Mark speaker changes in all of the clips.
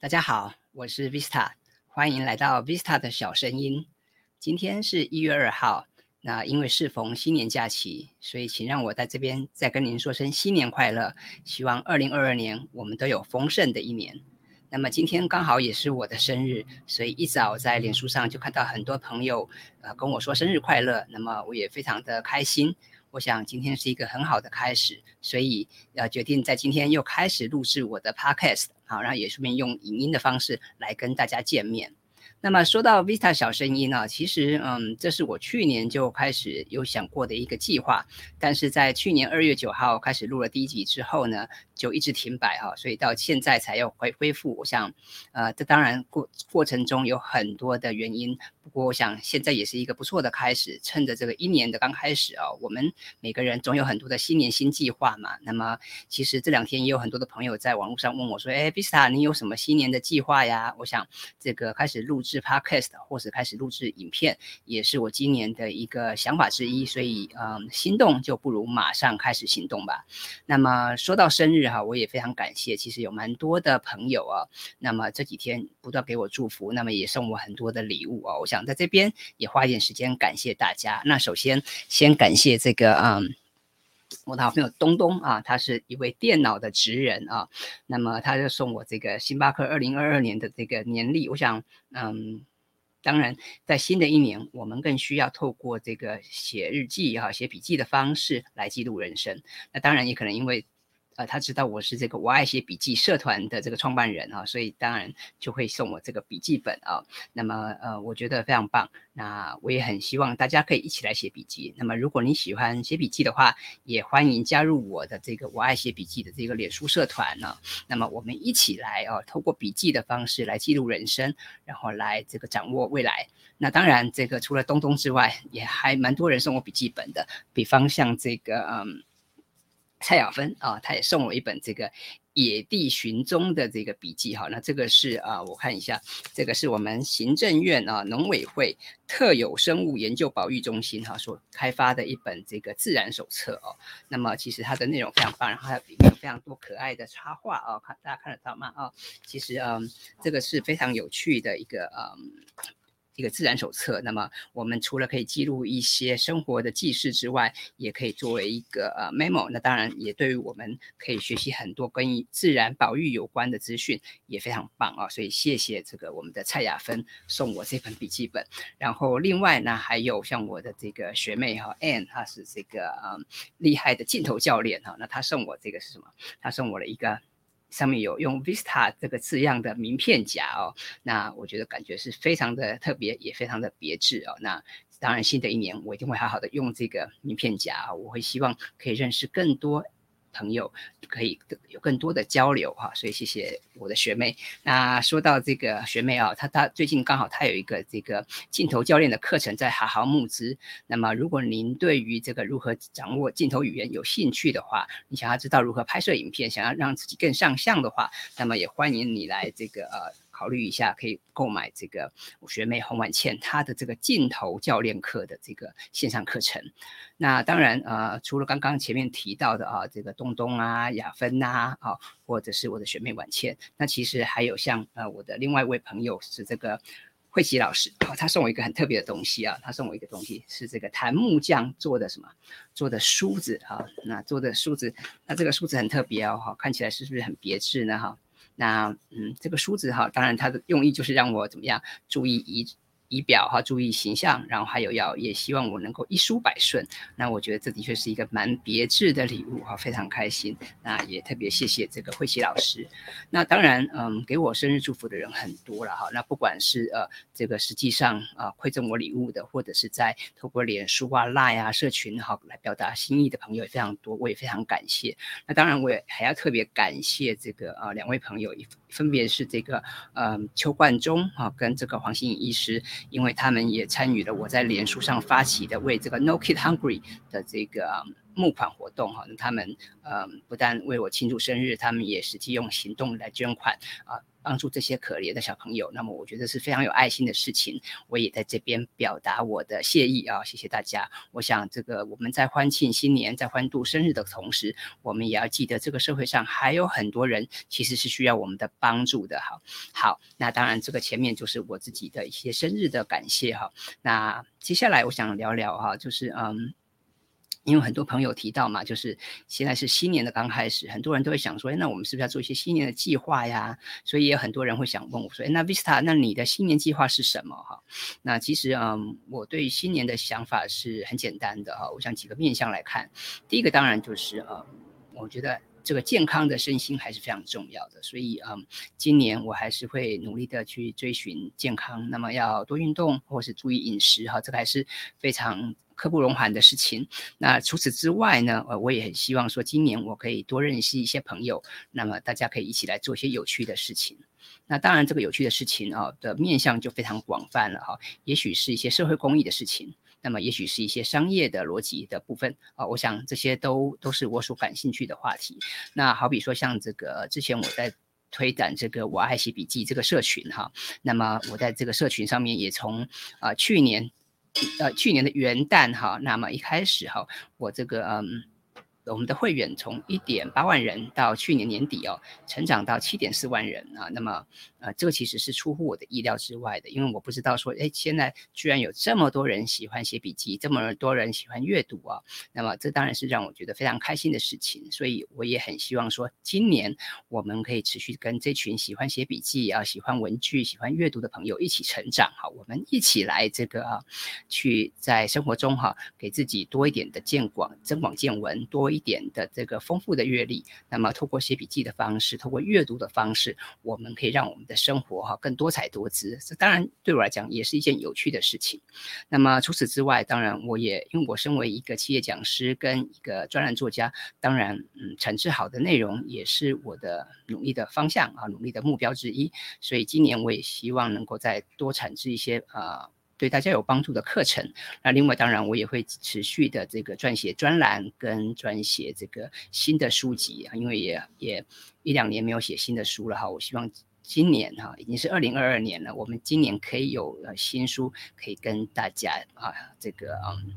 Speaker 1: 大家好，我是 Vista，欢迎来到 Vista 的小声音。今天是一月二号，那因为适逢新年假期，所以请让我在这边再跟您说声新年快乐。希望二零二二年我们都有丰盛的一年。那么今天刚好也是我的生日，所以一早在脸书上就看到很多朋友呃跟我说生日快乐，那么我也非常的开心。我想今天是一个很好的开始，所以呃决定在今天又开始录制我的 podcast，好，然后也顺便用影音的方式来跟大家见面。那么说到 Vista 小声音呢，其实嗯，这是我去年就开始有想过的一个计划，但是在去年二月九号开始录了第一集之后呢。就一直停摆哈，所以到现在才要恢恢复。我想，呃，这当然过过程中有很多的原因，不过我想现在也是一个不错的开始。趁着这个一年的刚开始啊，我们每个人总有很多的新年新计划嘛。那么，其实这两天也有很多的朋友在网络上问我说：“哎，Vista，你有什么新年的计划呀？”我想，这个开始录制 Podcast 或者开始录制影片，也是我今年的一个想法之一。所以，嗯，心动就不如马上开始行动吧。那么说到生日。好，我也非常感谢，其实有蛮多的朋友啊，那么这几天不断给我祝福，那么也送我很多的礼物啊，我想在这边也花一点时间感谢大家。那首先先感谢这个嗯，我的好朋友东东啊，他是一位电脑的职人啊，那么他就送我这个星巴克二零二二年的这个年历。我想嗯，当然在新的一年，我们更需要透过这个写日记哈、写笔记的方式来记录人生。那当然也可能因为。呃，他知道我是这个我爱写笔记社团的这个创办人啊，所以当然就会送我这个笔记本啊。那么呃，我觉得非常棒。那我也很希望大家可以一起来写笔记。那么如果你喜欢写笔记的话，也欢迎加入我的这个我爱写笔记的这个脸书社团呢。那么我们一起来哦，透过笔记的方式来记录人生，然后来这个掌握未来。那当然，这个除了东东之外，也还蛮多人送我笔记本的，比方像这个嗯。蔡雅芬啊，他也送我一本这个《野地寻踪》的这个笔记哈。那这个是啊，我看一下，这个是我们行政院啊农委会特有生物研究保育中心哈所开发的一本这个自然手册哦。那么其实它的内容非常棒，然后它里面有非常多可爱的插画啊，看大家看得到吗？啊，其实嗯，这个是非常有趣的一个嗯。一个自然手册，那么我们除了可以记录一些生活的记事之外，也可以作为一个呃 memo。那当然也对于我们可以学习很多跟自然保育有关的资讯，也非常棒啊。所以谢谢这个我们的蔡雅芬送我这本笔记本。然后另外呢，还有像我的这个学妹哈 Anne，她是这个嗯厉害的镜头教练哈。那她送我这个是什么？她送我了一个。上面有用 Vista 这个字样的名片夹哦，那我觉得感觉是非常的特别，也非常的别致哦。那当然，新的一年我一定会好好的用这个名片夹，我会希望可以认识更多。朋友可以有更多的交流哈，所以谢谢我的学妹。那说到这个学妹啊，她她最近刚好她有一个这个镜头教练的课程在好好募资。那么如果您对于这个如何掌握镜头语言有兴趣的话，你想要知道如何拍摄影片，想要让自己更上相的话，那么也欢迎你来这个呃。考虑一下，可以购买这个我学妹洪婉倩她的这个镜头教练课的这个线上课程。那当然，呃，除了刚刚前面提到的啊，这个东东啊、雅芬呐，啊，或者是我的学妹婉倩，那其实还有像呃我的另外一位朋友是这个慧琪老师，好，他送我一个很特别的东西啊，他送我一个东西是这个檀木匠做的什么做的梳子啊，那做的梳子，那这个梳子很特别哦，哈，看起来是不是很别致呢？哈。那嗯，这个梳子哈，当然它的用意就是让我怎么样注意仪仪表哈，注意形象，然后还有要也希望我能够一书百顺。那我觉得这的确是一个蛮别致的礼物哈，非常开心。那也特别谢谢这个慧琪老师。那当然，嗯，给我生日祝福的人很多了哈。那不管是呃这个实际上啊馈赠我礼物的，或者是在透过脸书啊、Line 啊、社群哈来表达心意的朋友也非常多，我也非常感谢。那当然，我也还要特别感谢这个呃两位朋友，分别是这个呃邱冠中啊跟这个黄心颖医师。因为他们也参与了我在脸书上发起的为这个 No Kid Hungry 的这个募款活动哈，那他们呃不但为我庆祝生日，他们也实际用行动来捐款啊。帮助这些可怜的小朋友，那么我觉得是非常有爱心的事情。我也在这边表达我的谢意啊，谢谢大家。我想这个我们在欢庆新年、在欢度生日的同时，我们也要记得这个社会上还有很多人其实是需要我们的帮助的。哈，好，那当然这个前面就是我自己的一些生日的感谢哈。那接下来我想聊聊哈，就是嗯。因为很多朋友提到嘛，就是现在是新年的刚开始，很多人都会想说，哎，那我们是不是要做一些新年的计划呀？所以也有很多人会想问我说，哎，那 Vista，那你的新年计划是什么？哈，那其实嗯，我对新年的想法是很简单的哈，我想几个面向来看，第一个当然就是呃，我觉得这个健康的身心还是非常重要的，所以嗯，今年我还是会努力的去追寻健康，那么要多运动或是注意饮食哈，这个还是非常。刻不容缓的事情。那除此之外呢？呃，我也很希望说，今年我可以多认识一些朋友，那么大家可以一起来做一些有趣的事情。那当然，这个有趣的事情啊的面向就非常广泛了哈。也许是一些社会公益的事情，那么也许是一些商业的逻辑的部分啊。我想这些都都是我所感兴趣的话题。那好比说像这个之前我在推展这个我爱写笔记这个社群哈，那么我在这个社群上面也从啊去年。呃，去年的元旦哈，那么一开始哈，我这个嗯。我们的会员从一点八万人到去年年底哦，成长到七点四万人啊。那么，呃，这个其实是出乎我的意料之外的，因为我不知道说，哎，现在居然有这么多人喜欢写笔记，这么多人喜欢阅读啊。那么，这当然是让我觉得非常开心的事情。所以，我也很希望说，今年我们可以持续跟这群喜欢写笔记啊、喜欢文具、喜欢阅读的朋友一起成长哈。我们一起来这个啊，去在生活中哈，给自己多一点的见广、增广见闻，多一。一点的这个丰富的阅历，那么透过写笔记的方式，透过阅读的方式，我们可以让我们的生活哈更多彩多姿。这当然对我来讲也是一件有趣的事情。那么除此之外，当然我也因为我身为一个企业讲师跟一个专栏作家，当然嗯产制好的内容也是我的努力的方向啊，努力的目标之一。所以今年我也希望能够再多产制一些啊。对大家有帮助的课程，那另外当然我也会持续的这个撰写专栏跟撰写这个新的书籍啊，因为也也一两年没有写新的书了哈，我希望今年哈已经是二零二二年了，我们今年可以有呃新书可以跟大家啊这个嗯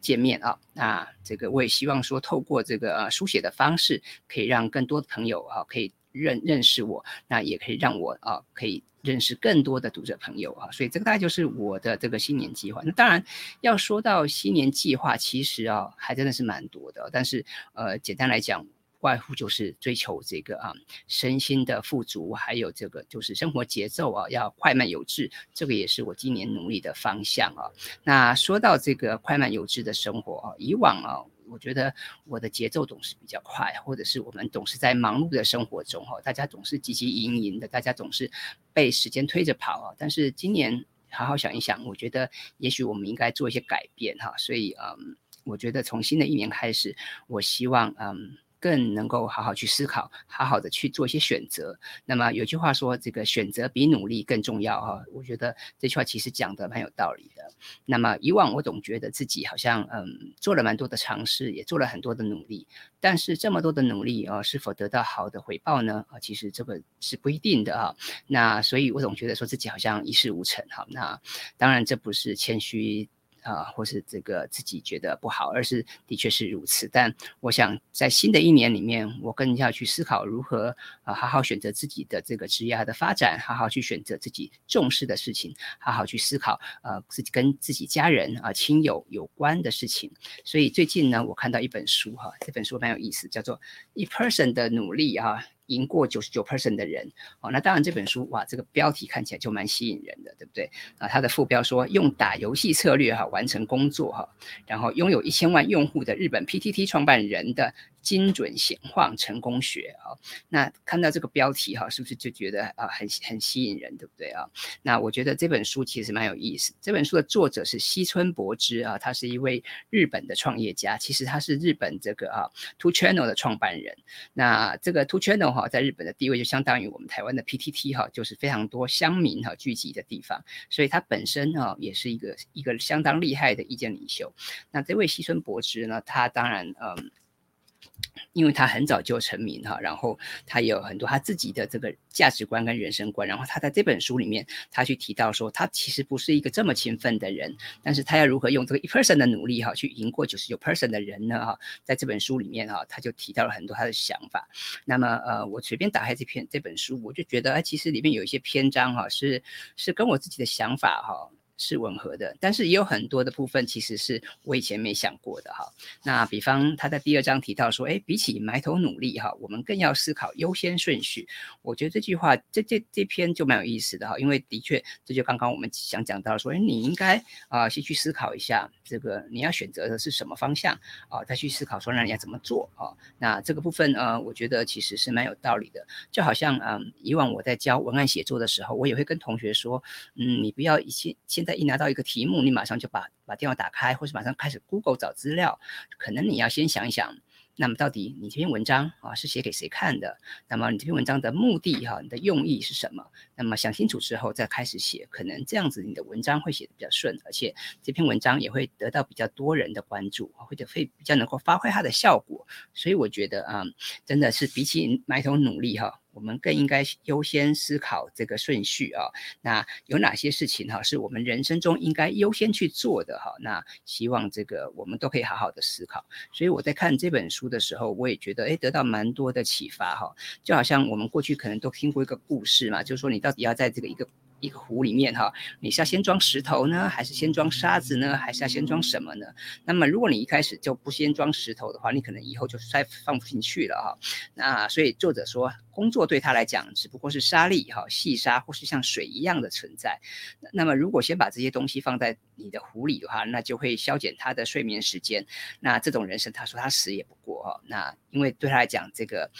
Speaker 1: 见面啊，那这个我也希望说透过这个书写的方式，可以让更多的朋友啊可以认认识我，那也可以让我啊可以。认识更多的读者朋友啊，所以这个大概就是我的这个新年计划。那当然要说到新年计划，其实啊还真的是蛮多的。但是呃，简单来讲，外乎就是追求这个啊身心的富足，还有这个就是生活节奏啊要快慢有致，这个也是我今年努力的方向啊。那说到这个快慢有致的生活啊，以往啊。我觉得我的节奏总是比较快，或者是我们总是在忙碌的生活中哈，大家总是汲汲营营的，大家总是被时间推着跑啊。但是今年好好想一想，我觉得也许我们应该做一些改变哈。所以嗯，我觉得从新的一年开始，我希望嗯。更能够好好去思考，好好的去做一些选择。那么有句话说，这个选择比努力更重要哈。我觉得这句话其实讲的蛮有道理的。那么以往我总觉得自己好像嗯做了蛮多的尝试，也做了很多的努力，但是这么多的努力啊，是否得到好的回报呢？啊，其实这个是不一定的哈。那所以我总觉得说自己好像一事无成哈。那当然这不是谦虚。啊，或是这个自己觉得不好，而是的确是如此。但我想在新的一年里面，我更要去思考如何啊好好选择自己的这个职业的发展，好好去选择自己重视的事情，好好去思考呃自己跟自己家人啊亲友有关的事情。所以最近呢，我看到一本书哈，这本书蛮有意思，叫做《一 person 的努力》啊。赢过九十九 percent 的人，哦，那当然这本书哇，这个标题看起来就蛮吸引人的，对不对？啊，它的副标说用打游戏策略哈完成工作哈，然后拥有一千万用户的日本 PTT 创办人的精准显化成功学啊。那看到这个标题哈，是不是就觉得啊很很吸引人，对不对啊？那我觉得这本书其实蛮有意思。这本书的作者是西村博之啊，他是一位日本的创业家，其实他是日本这个啊 Two Channel 的创办人。那这个 Two Channel 哈，在日本的地位就相当于我们台湾的 PTT 哈，就是非常多乡民哈聚集的地方，所以他本身啊也是一个一个相当厉害的意见领袖。那这位西村博之呢，他当然嗯。因为他很早就成名哈，然后他有很多他自己的这个价值观跟人生观，然后他在这本书里面，他去提到说，他其实不是一个这么勤奋的人，但是他要如何用这个一 person 的努力哈，去赢过九十九 person 的人呢哈，在这本书里面哈，他就提到了很多他的想法。那么呃，我随便打开这篇这本书，我就觉得哎，其实里面有一些篇章哈，是是跟我自己的想法哈。是吻合的，但是也有很多的部分其实是我以前没想过的哈。那比方他在第二章提到说，哎，比起埋头努力哈，我们更要思考优先顺序。我觉得这句话这这这篇就蛮有意思的哈，因为的确这就刚刚我们想讲到说，哎，你应该啊先去思考一下这个你要选择的是什么方向啊，再去思考说那你要怎么做啊。那这个部分呃，我觉得其实是蛮有道理的。就好像嗯，以往我在教文案写作的时候，我也会跟同学说，嗯，你不要一先先。在一拿到一个题目，你马上就把把电话打开，或是马上开始 Google 找资料。可能你要先想一想，那么到底你这篇文章啊是写给谁看的？那么你这篇文章的目的哈，你的用意是什么？那么想清楚之后再开始写，可能这样子你的文章会写的比较顺，而且这篇文章也会得到比较多人的关注，或者会比较能够发挥它的效果。所以我觉得啊，真的是比起埋头努力哈。我们更应该优先思考这个顺序啊，那有哪些事情哈是我们人生中应该优先去做的哈？那希望这个我们都可以好好的思考。所以我在看这本书的时候，我也觉得诶得到蛮多的启发哈。就好像我们过去可能都听过一个故事嘛，就是说你到底要在这个一个。一个壶里面哈，你是要先装石头呢，还是先装沙子呢，还是要先装什么呢？那么如果你一开始就不先装石头的话，你可能以后就塞放不进去了哈。那所以作者说，工作对他来讲只不过是沙粒哈，细沙或是像水一样的存在。那么如果先把这些东西放在你的壶里的话，那就会消减他的睡眠时间。那这种人生，他说他死也不过哈。那因为对他来讲，这个。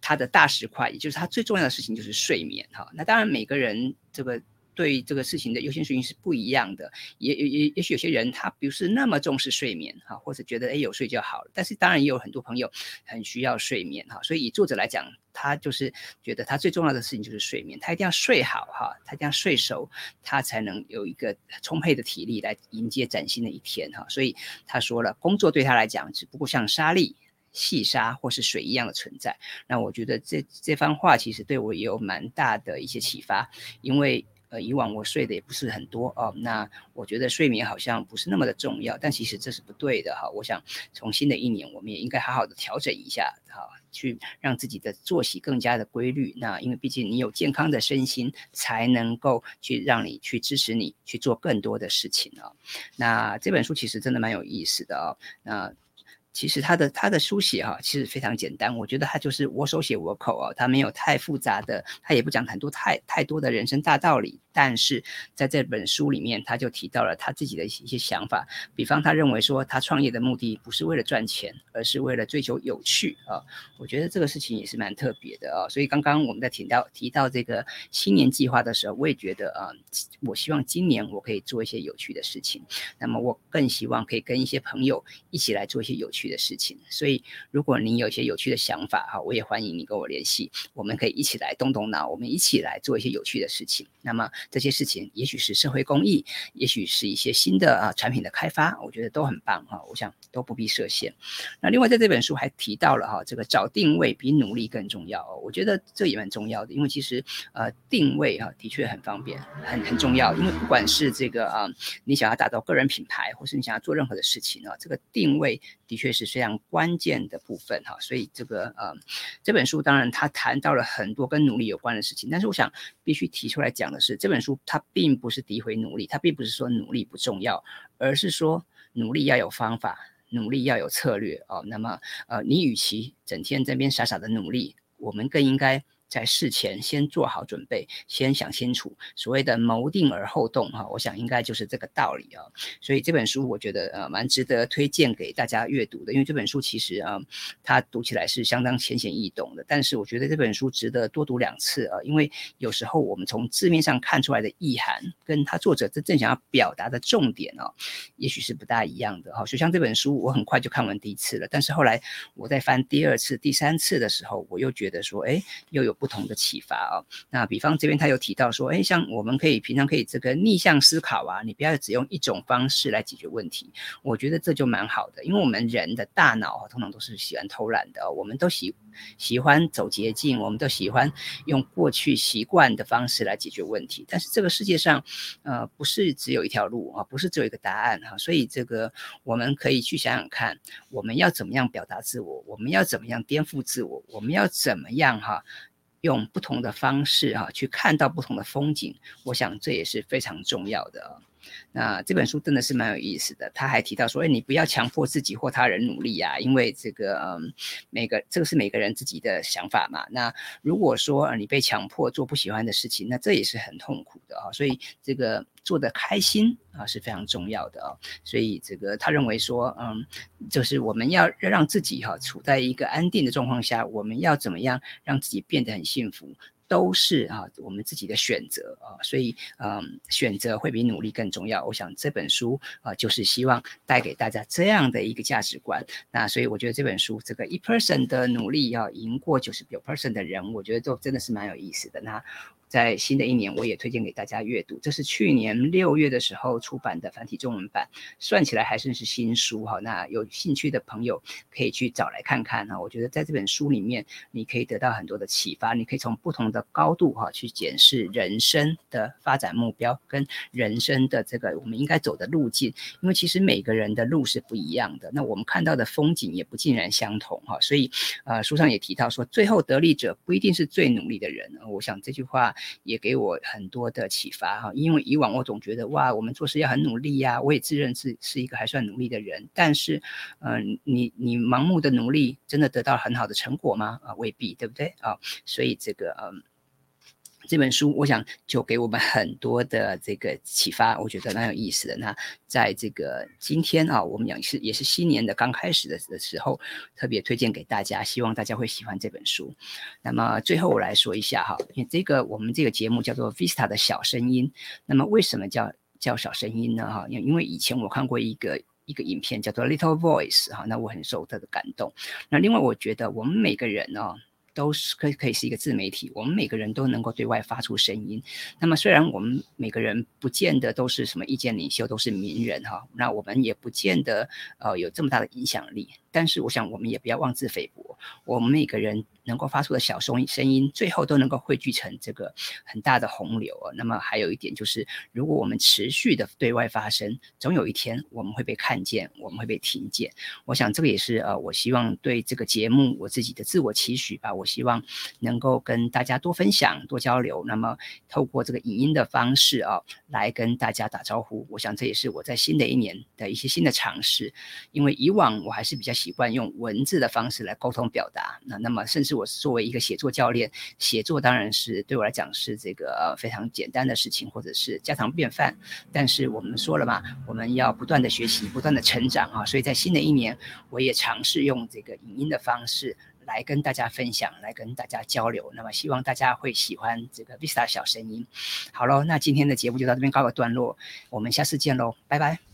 Speaker 1: 他的大石块，也就是他最重要的事情就是睡眠哈。那当然每个人这个对这个事情的优先顺序是不一样的，也也也也许有些人他不是那么重视睡眠哈，或者觉得哎有睡就好了。但是当然也有很多朋友很需要睡眠哈。所以以作者来讲，他就是觉得他最重要的事情就是睡眠，他一定要睡好哈，他一定要睡熟，他才能有一个充沛的体力来迎接崭新的一天哈。所以他说了，工作对他来讲只不过像沙粒。细沙或是水一样的存在，那我觉得这这番话其实对我也有蛮大的一些启发，因为呃以往我睡的也不是很多哦，那我觉得睡眠好像不是那么的重要，但其实这是不对的哈。我想从新的一年，我们也应该好好的调整一下哈，去让自己的作息更加的规律。那因为毕竟你有健康的身心，才能够去让你去支持你去做更多的事情啊。那这本书其实真的蛮有意思的哦，那。其实他的他的书写哈，其实非常简单。我觉得他就是我手写我口啊，他没有太复杂的，他也不讲很多太太多的人生大道理。但是在这本书里面，他就提到了他自己的一些想法。比方，他认为说他创业的目的不是为了赚钱，而是为了追求有趣啊。我觉得这个事情也是蛮特别的啊。所以刚刚我们在提到提到这个新年计划的时候，我也觉得啊，我希望今年我可以做一些有趣的事情。那么我更希望可以跟一些朋友一起来做一些有趣的事情。所以如果您有一些有趣的想法哈，我也欢迎你跟我联系，我们可以一起来动动脑，我们一起来做一些有趣的事情。那么这些事情也许是社会公益，也许是一些新的啊产品的开发，我觉得都很棒哈。我想都不必设限。那另外在这本书还提到了哈，这个找定位比努力更重要。我觉得这也蛮重要的，因为其实呃定位哈的确很方便，很很重要。因为不管是这个啊，你想要打造个人品牌，或是你想要做任何的事情啊，这个定位的确是非常关键的部分哈。所以这个呃这本书当然他谈到了很多跟努力有关的事情，但是我想必须提出来讲的是这这本书。它并不是诋毁努力，它并不是说努力不重要，而是说努力要有方法，努力要有策略哦。那么，呃，你与其整天在边傻傻的努力，我们更应该在事前先做好准备，先想清楚，所谓的谋定而后动哈，我想应该就是这个道理啊。所以这本书我觉得呃蛮值得推荐给大家阅读的，因为这本书其实啊，它读起来是相当浅显易懂的。但是我觉得这本书值得多读两次啊，因为有时候我们从字面上看出来的意涵，跟他作者真正想要表达的重点哦，也许是不大一样的哈。就像这本书，我很快就看完第一次了，但是后来我在翻第二次、第三次的时候，我又觉得说，哎，又有不同的启发啊。那比方这边他有提到说，哎，像我们可以平常可以这个逆向思考啊，你不要只用一种方式来解决问题。我觉得这就蛮好的，因为我们人的大脑通常都是喜欢偷懒的，我们都喜喜欢走捷径，我们都喜欢用过去习惯的方式来解决问题。但是这个世界上，呃，不是只有一条路啊，不是只有一个答案哈。所以这个我们可以去想想看，我们要怎么样表达自我，我们要怎么样颠覆自我，我们要怎么样哈，用不同的方式啊去看到不同的风景。我想这也是非常重要的。那这本书真的是蛮有意思的。他还提到说：“哎，你不要强迫自己或他人努力呀，因为这个，嗯，每个这个是每个人自己的想法嘛。那如果说你被强迫做不喜欢的事情，那这也是很痛苦的啊。所以这个做的开心啊是非常重要的啊。所以这个他认为说，嗯，就是我们要让自己哈处在一个安定的状况下，我们要怎么样让自己变得很幸福。”都是啊，我们自己的选择啊，所以嗯，选择会比努力更重要。我想这本书啊，就是希望带给大家这样的一个价值观。那所以我觉得这本书这个一 person 的努力要赢过九十九 person 的人，我觉得都真的是蛮有意思的。那。在新的一年，我也推荐给大家阅读。这是去年六月的时候出版的繁体中文版，算起来还算是新书哈。那有兴趣的朋友可以去找来看看哈。我觉得在这本书里面，你可以得到很多的启发，你可以从不同的高度哈去检视人生的发展目标跟人生的这个我们应该走的路径。因为其实每个人的路是不一样的，那我们看到的风景也不尽然相同哈。所以呃，书上也提到说，最后得利者不一定是最努力的人。我想这句话。也给我很多的启发哈，因为以往我总觉得哇，我们做事要很努力呀，我也自认自是一个还算努力的人，但是，嗯，你你盲目的努力真的得到很好的成果吗？啊，未必，对不对啊？所以这个嗯。这本书，我想就给我们很多的这个启发，我觉得蛮有意思的。那在这个今天啊，我们讲是也是新年的刚开始的的时候，特别推荐给大家，希望大家会喜欢这本书。那么最后我来说一下哈，因为这个我们这个节目叫做 Vista 的小声音。那么为什么叫叫小声音呢？哈，因因为以前我看过一个一个影片叫做 Little Voice 哈，那我很受它的感动。那另外我觉得我们每个人哦。都是可以可以是一个自媒体，我们每个人都能够对外发出声音。那么虽然我们每个人不见得都是什么意见领袖，都是名人哈，那我们也不见得呃有这么大的影响力。但是我想我们也不要妄自菲薄，我们每个人。能够发出的小声声音，最后都能够汇聚成这个很大的洪流啊。那么还有一点就是，如果我们持续的对外发声，总有一天我们会被看见，我们会被听见。我想这个也是呃，我希望对这个节目我自己的自我期许吧。我希望能够跟大家多分享、多交流。那么透过这个影音的方式啊，来跟大家打招呼。我想这也是我在新的一年的一些新的尝试。因为以往我还是比较习惯用文字的方式来沟通表达。那那么甚至我作为一个写作教练，写作当然是对我来讲是这个非常简单的事情，或者是家常便饭。但是我们说了嘛，我们要不断的学习，不断的成长啊。所以在新的一年，我也尝试用这个影音的方式来跟大家分享，来跟大家交流。那么希望大家会喜欢这个 Vista 小声音。好喽，那今天的节目就到这边告个段落，我们下次见喽，拜拜。